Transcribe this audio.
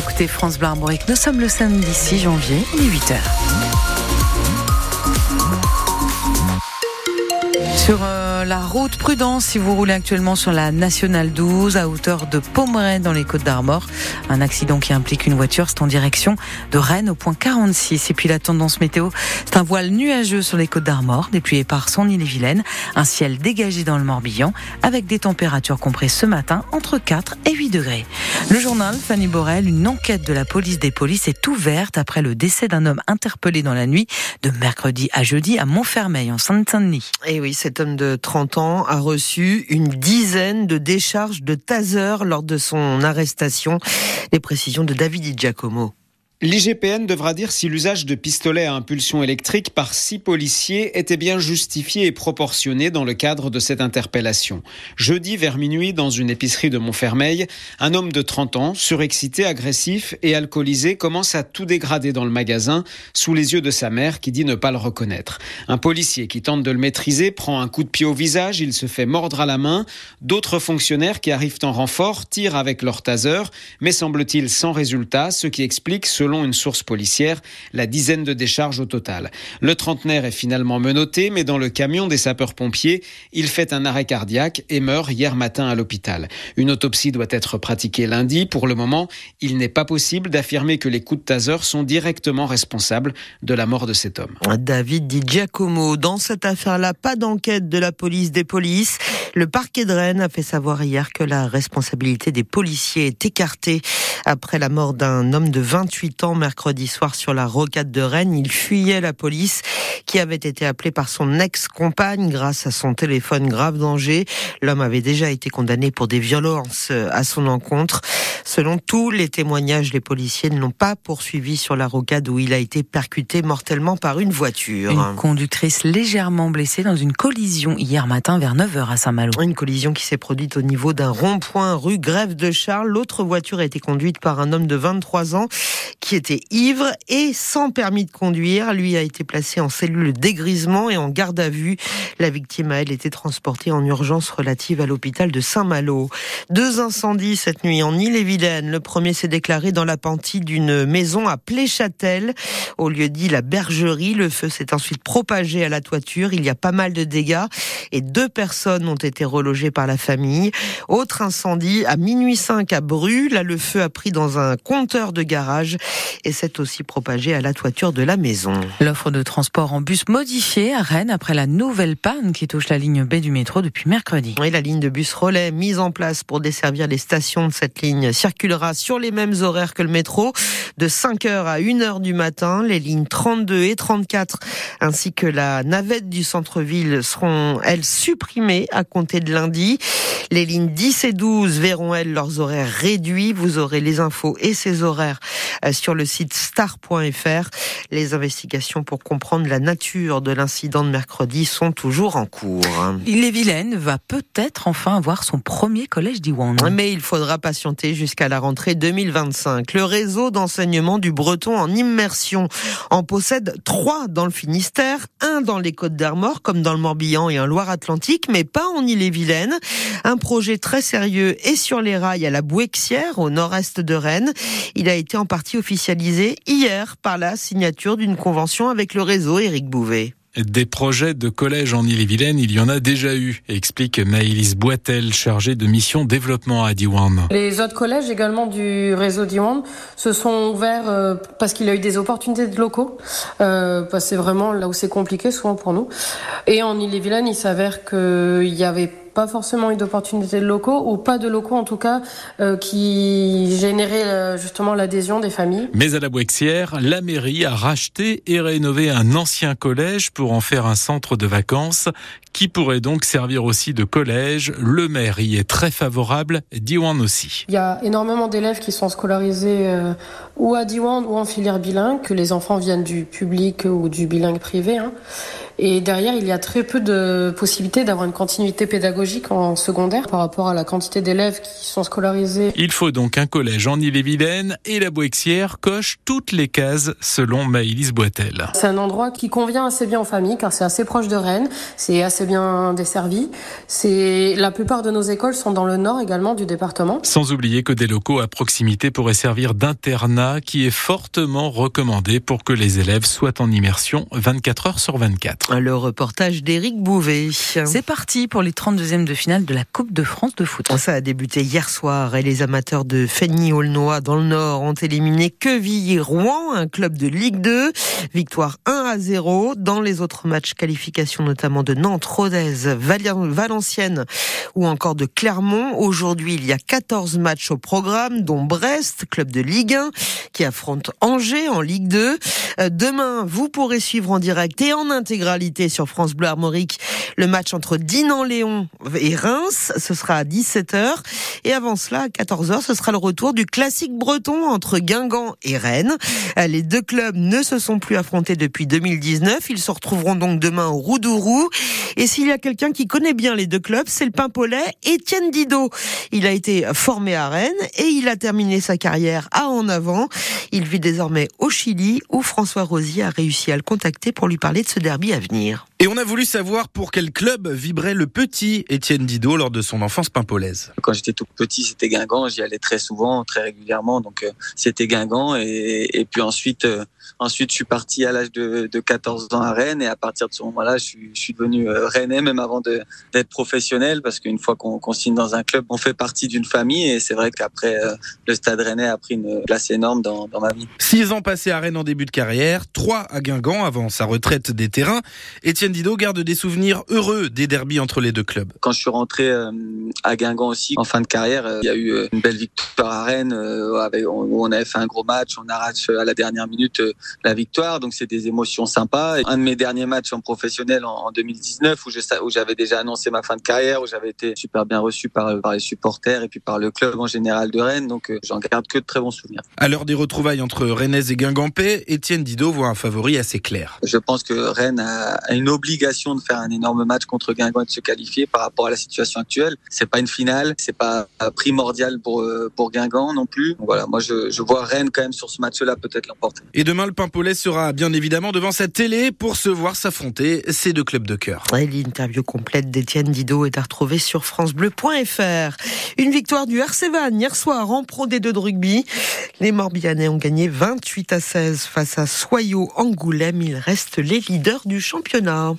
écoutez France Bleu. Nous sommes le samedi 6 janvier, il est 8h. Sur euh, la route, prudence si vous roulez actuellement sur la nationale 12 à hauteur de Pommeraye dans les Côtes d'Armor. Un accident qui implique une voiture, c'est en direction de Rennes au point 46. Et puis la tendance météo, c'est un voile nuageux sur les Côtes d'Armor, déplué par son île-et-Vilaine. Un ciel dégagé dans le Morbihan avec des températures comprises ce matin entre 4 et 8 degrés. Le journal Fanny Borel, une enquête de la police des polices est ouverte après le décès d'un homme interpellé dans la nuit de mercredi à jeudi à Montfermeil en Seine-Saint-Denis. Et oui, cet homme de 30 ans a reçu une dizaine de décharges de taser lors de son arrestation. Les précisions de David Giacomo. L'IGPN devra dire si l'usage de pistolets à impulsion électrique par six policiers était bien justifié et proportionné dans le cadre de cette interpellation. Jeudi, vers minuit, dans une épicerie de Montfermeil, un homme de 30 ans, surexcité, agressif et alcoolisé, commence à tout dégrader dans le magasin sous les yeux de sa mère qui dit ne pas le reconnaître. Un policier qui tente de le maîtriser prend un coup de pied au visage, il se fait mordre à la main. D'autres fonctionnaires qui arrivent en renfort tirent avec leur taser, mais semble-t-il sans résultat, ce qui explique, selon selon une source policière, la dizaine de décharges au total. Le trentenaire est finalement menotté, mais dans le camion des sapeurs-pompiers, il fait un arrêt cardiaque et meurt hier matin à l'hôpital. Une autopsie doit être pratiquée lundi. Pour le moment, il n'est pas possible d'affirmer que les coups de taser sont directement responsables de la mort de cet homme. David Di Giacomo, dans cette affaire-là, pas d'enquête de la police des polices. Le parquet de Rennes a fait savoir hier que la responsabilité des policiers est écartée après la mort d'un homme de 28 ans mercredi soir sur la rocade de Rennes. Il fuyait la police qui avait été appelée par son ex-compagne grâce à son téléphone grave danger. L'homme avait déjà été condamné pour des violences à son encontre. Selon tous les témoignages, les policiers ne l'ont pas poursuivi sur la rocade où il a été percuté mortellement par une voiture. Une conductrice légèrement blessée dans une collision hier matin vers 9h à Saint-Malo. Une collision qui s'est produite au niveau d'un rond-point rue Grève de Charles. L'autre voiture a été conduite par un homme de 23 ans qui était ivre et sans permis de conduire. Lui a été placé en cellule dégrisement et en garde à vue. La victime a, elle, été transportée en urgence relative à l'hôpital de Saint-Malo. Deux incendies cette nuit en Ille-et-Vilaine. Le premier s'est déclaré dans la d'une maison à Pléchâtel, au lieu dit la bergerie. Le feu s'est ensuite propagé à la toiture. Il y a pas mal de dégâts et deux personnes ont été relogées par la famille. Autre incendie à minuit 5 à Bru. Là, le feu a pris dans un compteur de garage et s'est aussi propagé à la toiture de la maison. L'offre de transport en bus modifiée à Rennes après la nouvelle panne qui touche la ligne B du métro depuis mercredi. Oui, la ligne de bus relais mise en place pour desservir les stations de cette ligne circulera sur les mêmes horaires que le métro de 5h à 1h du matin. Les lignes 32 et 34 ainsi que la navette du centre-ville seront, elles, supprimées à compter de lundi. Les lignes 10 et 12 verront, elles, leurs horaires réduits. Vous aurez les infos et ces horaires euh, sur le site star.fr. Les investigations pour comprendre la nature de l'incident de mercredi sont toujours en cours. Ille-et-Vilaine va peut-être enfin avoir son premier collège d'Iwan. Mais il faudra patienter jusqu'à la rentrée 2025. Le réseau d'enseignement du breton en immersion en possède trois dans le Finistère, un dans les Côtes d'Armor, comme dans le Morbihan et en Loire-Atlantique, mais pas en Ille-et-Vilaine. Un projet très sérieux est sur les rails à la Bouexière, au nord-est de Rennes. Il a été en partie officialisé hier par la signature d'une convention avec le réseau Éric Bouvet. Des projets de collège en Ille-et-Vilaine, il y en a déjà eu, explique Maëlys Boitel, chargée de mission développement à Diwan. Les autres collèges également du réseau Diwan se sont ouverts euh, parce qu'il y a eu des opportunités de locaux. Euh, c'est vraiment là où c'est compliqué souvent pour nous. Et en Ille-et-Vilaine, il s'avère qu'il y avait pas forcément eu d'opportunités de locaux ou pas de locaux en tout cas euh, qui généraient euh, justement l'adhésion des familles. Mais à la Bouexière, la mairie a racheté et rénové un ancien collège pour en faire un centre de vacances qui pourrait donc servir aussi de collège. Le maire y est très favorable, Diwan aussi. Il y a énormément d'élèves qui sont scolarisés euh, ou à Diwan ou en filière bilingue, que les enfants viennent du public ou du bilingue privé. Hein. Et derrière, il y a très peu de possibilités d'avoir une continuité pédagogique en secondaire par rapport à la quantité d'élèves qui sont scolarisés. Il faut donc un collège en Ille-et-Vilaine et la Boixière coche toutes les cases selon Maïlis Boitel. C'est un endroit qui convient assez bien aux familles car c'est assez proche de Rennes, c'est assez bien desservi. C'est la plupart de nos écoles sont dans le nord également du département. Sans oublier que des locaux à proximité pourraient servir d'internat qui est fortement recommandé pour que les élèves soient en immersion 24 heures sur 24. Le reportage d'Éric Bouvet. C'est parti pour les 32e de finale de la Coupe de France de foot. Ça a débuté hier soir et les amateurs de Feigny-Aulnois dans le Nord ont éliminé Quevilly-Rouen, un club de Ligue 2. Victoire 1 à 0. Dans les autres matchs, qualification notamment de Nantes, Rodez, Valenciennes ou encore de Clermont. Aujourd'hui, il y a 14 matchs au programme, dont Brest, club de Ligue 1, qui affronte Angers en Ligue 2. Euh, demain, vous pourrez suivre en direct et en sur France Bleu Armorique le match entre Dinan-Léon et Reims. Ce sera à 17h. Et avant cela, à 14h, ce sera le retour du classique breton entre Guingamp et Rennes. Les deux clubs ne se sont plus affrontés depuis 2019. Ils se retrouveront donc demain au Roudourou. Et s'il y a quelqu'un qui connaît bien les deux clubs, c'est le Pimpolais, Étienne Didot. Il a été formé à Rennes et il a terminé sa carrière à En Avant. Il vit désormais au Chili où François Rosier a réussi à le contacter pour lui parler de ce derby à venir. Et on a voulu savoir pour quel club vibrait le petit Étienne Didot lors de son enfance pimpolaise. Quand j'étais tout petit, c'était Guingamp. J'y allais très souvent, très régulièrement. Donc euh, c'était Guingamp. Et, et, puis ensuite, euh, ensuite, je suis parti à l'âge de, de, 14 ans à Rennes. Et à partir de ce moment-là, je suis, je suis devenu euh, rennais, même avant d'être professionnel. Parce qu'une fois qu'on qu signe dans un club, on fait partie d'une famille. Et c'est vrai qu'après, le Stade Rennais a pris une place énorme dans, dans ma vie. Six ans passés à Rennes en début de carrière, trois à Guingamp avant sa retraite des terrains. Étienne Dido garde des souvenirs heureux des derbies entre les deux clubs. Quand je suis rentré à Guingamp aussi, en fin de carrière, il y a eu une belle victoire à Rennes où on avait fait un gros match, on arrache à la dernière minute la victoire, donc c'est des émotions sympas. Un de mes derniers matchs en professionnel en 2019 où j'avais déjà annoncé ma fin de carrière, où j'avais été super bien reçu par, par les supporters et puis par le club en général de Rennes, donc j'en garde que de très bons souvenirs. À l'heure des retrouvailles entre Rennes et Guingampais, Étienne Didot voit un favori assez clair. Je pense que Rennes a une obligation de faire un énorme match contre Guingamp et de se qualifier par rapport à la situation actuelle. C'est pas une finale, c'est pas primordial pour pour Guingamp non plus. Donc voilà, moi je, je, vois Rennes quand même sur ce match-là peut-être l'emporter. Et demain le Pimpolais sera bien évidemment devant sa télé pour se voir s'affronter ces deux clubs de cœur. Ouais, L'interview complète d'Étienne Didot est à retrouver sur francebleu.fr. Une victoire du RC Vannes hier soir en Pro D2 de rugby. Les Morbihanais ont gagné 28 à 16 face à Soyaux Angoulême. Ils restent les leaders du championnat.